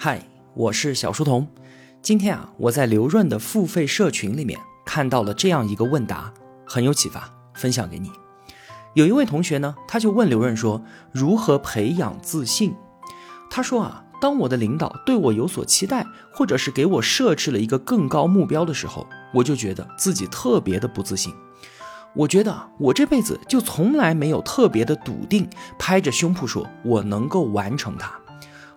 嗨，我是小书童。今天啊，我在刘润的付费社群里面看到了这样一个问答，很有启发，分享给你。有一位同学呢，他就问刘润说：“如何培养自信？”他说啊，当我的领导对我有所期待，或者是给我设置了一个更高目标的时候，我就觉得自己特别的不自信。我觉得我这辈子就从来没有特别的笃定，拍着胸脯说我能够完成它。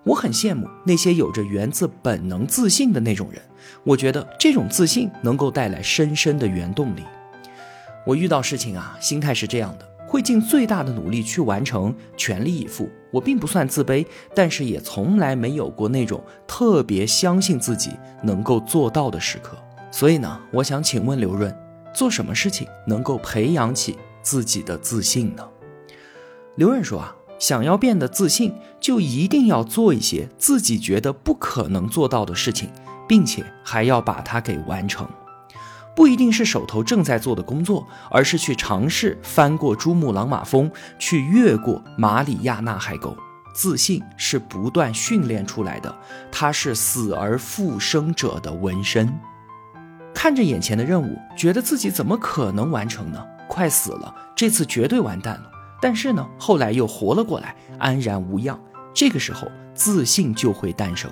我很羡慕那些有着源自本能自信的那种人，我觉得这种自信能够带来深深的原动力。我遇到事情啊，心态是这样的，会尽最大的努力去完成，全力以赴。我并不算自卑，但是也从来没有过那种特别相信自己能够做到的时刻。所以呢，我想请问刘润。做什么事情能够培养起自己的自信呢？刘润说啊，想要变得自信，就一定要做一些自己觉得不可能做到的事情，并且还要把它给完成。不一定是手头正在做的工作，而是去尝试翻过珠穆朗玛峰，去越过马里亚纳海沟。自信是不断训练出来的，它是死而复生者的纹身。看着眼前的任务，觉得自己怎么可能完成呢？快死了，这次绝对完蛋了。但是呢，后来又活了过来，安然无恙。这个时候，自信就会诞生。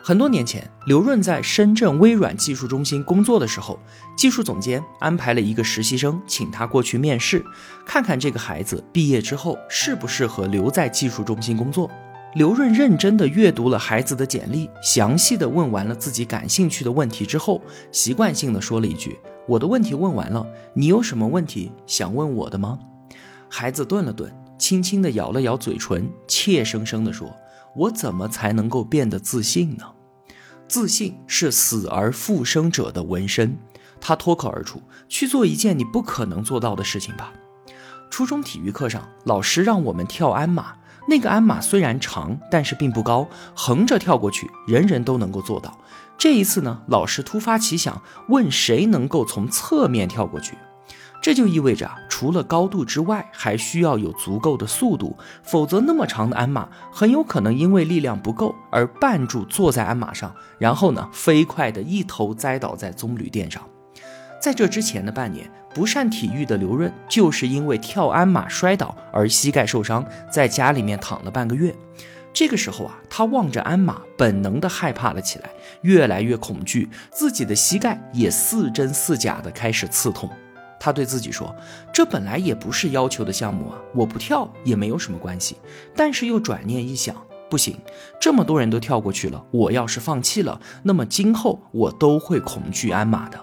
很多年前，刘润在深圳微软技术中心工作的时候，技术总监安排了一个实习生，请他过去面试，看看这个孩子毕业之后适不适合留在技术中心工作。刘润认真地阅读了孩子的简历，详细地问完了自己感兴趣的问题之后，习惯性地说了一句：“我的问题问完了，你有什么问题想问我的吗？”孩子顿了顿，轻轻地咬了咬嘴唇，怯生生地说：“我怎么才能够变得自信呢？自信是死而复生者的纹身。”他脱口而出：“去做一件你不可能做到的事情吧。”初中体育课上，老师让我们跳鞍马。那个鞍马虽然长，但是并不高，横着跳过去，人人都能够做到。这一次呢，老师突发奇想，问谁能够从侧面跳过去。这就意味着，除了高度之外，还需要有足够的速度，否则那么长的鞍马很有可能因为力量不够而绊住坐在鞍马上，然后呢，飞快的一头栽倒在棕榈垫上。在这之前的半年，不善体育的刘润就是因为跳鞍马摔倒而膝盖受伤，在家里面躺了半个月。这个时候啊，他望着鞍马，本能的害怕了起来，越来越恐惧，自己的膝盖也似真似假的开始刺痛。他对自己说：“这本来也不是要求的项目啊，我不跳也没有什么关系。”但是又转念一想，不行，这么多人都跳过去了，我要是放弃了，那么今后我都会恐惧鞍马的。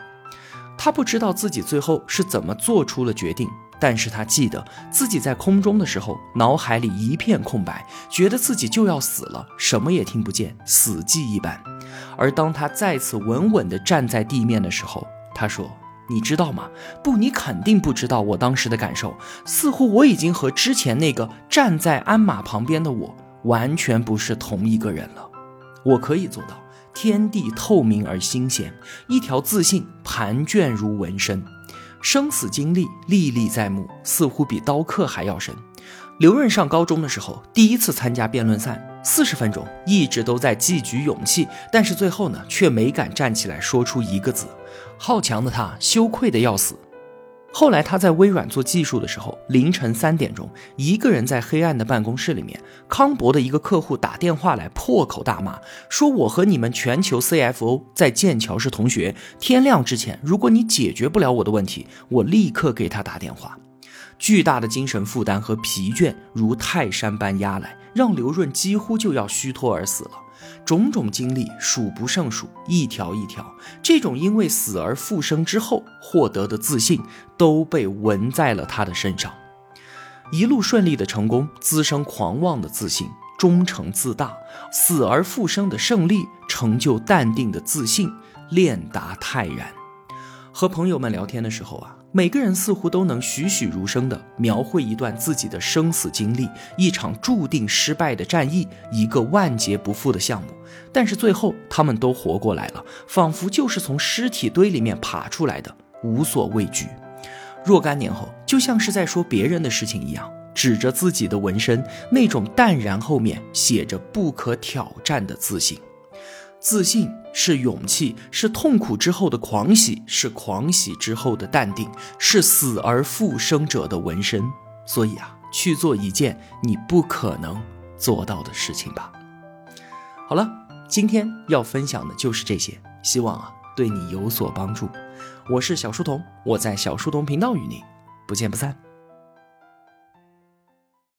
他不知道自己最后是怎么做出了决定，但是他记得自己在空中的时候，脑海里一片空白，觉得自己就要死了，什么也听不见，死寂一般。而当他再次稳稳地站在地面的时候，他说：“你知道吗？不，你肯定不知道我当时的感受，似乎我已经和之前那个站在鞍马旁边的我完全不是同一个人了。我可以做到。”天地透明而新鲜，一条自信盘卷如纹身，生死经历历历在目，似乎比刀刻还要深。刘润上高中的时候，第一次参加辩论赛，四十分钟一直都在汲取勇气，但是最后呢，却没敢站起来说出一个字。好强的他，羞愧的要死。后来他在微软做技术的时候，凌晨三点钟，一个人在黑暗的办公室里面，康博的一个客户打电话来，破口大骂，说我和你们全球 CFO 在剑桥是同学，天亮之前，如果你解决不了我的问题，我立刻给他打电话。巨大的精神负担和疲倦如泰山般压来，让刘润几乎就要虚脱而死了。种种经历数不胜数，一条一条，这种因为死而复生之后获得的自信，都被纹在了他的身上。一路顺利的成功，滋生狂妄的自信，忠诚自大，死而复生的胜利，成就淡定的自信，练达泰然。和朋友们聊天的时候啊。每个人似乎都能栩栩如生地描绘一段自己的生死经历，一场注定失败的战役，一个万劫不复的项目。但是最后他们都活过来了，仿佛就是从尸体堆里面爬出来的，无所畏惧。若干年后，就像是在说别人的事情一样，指着自己的纹身，那种淡然后面写着不可挑战的自信。自信是勇气，是痛苦之后的狂喜，是狂喜之后的淡定，是死而复生者的纹身。所以啊，去做一件你不可能做到的事情吧。好了，今天要分享的就是这些，希望啊对你有所帮助。我是小书童，我在小书童频道与你不见不散。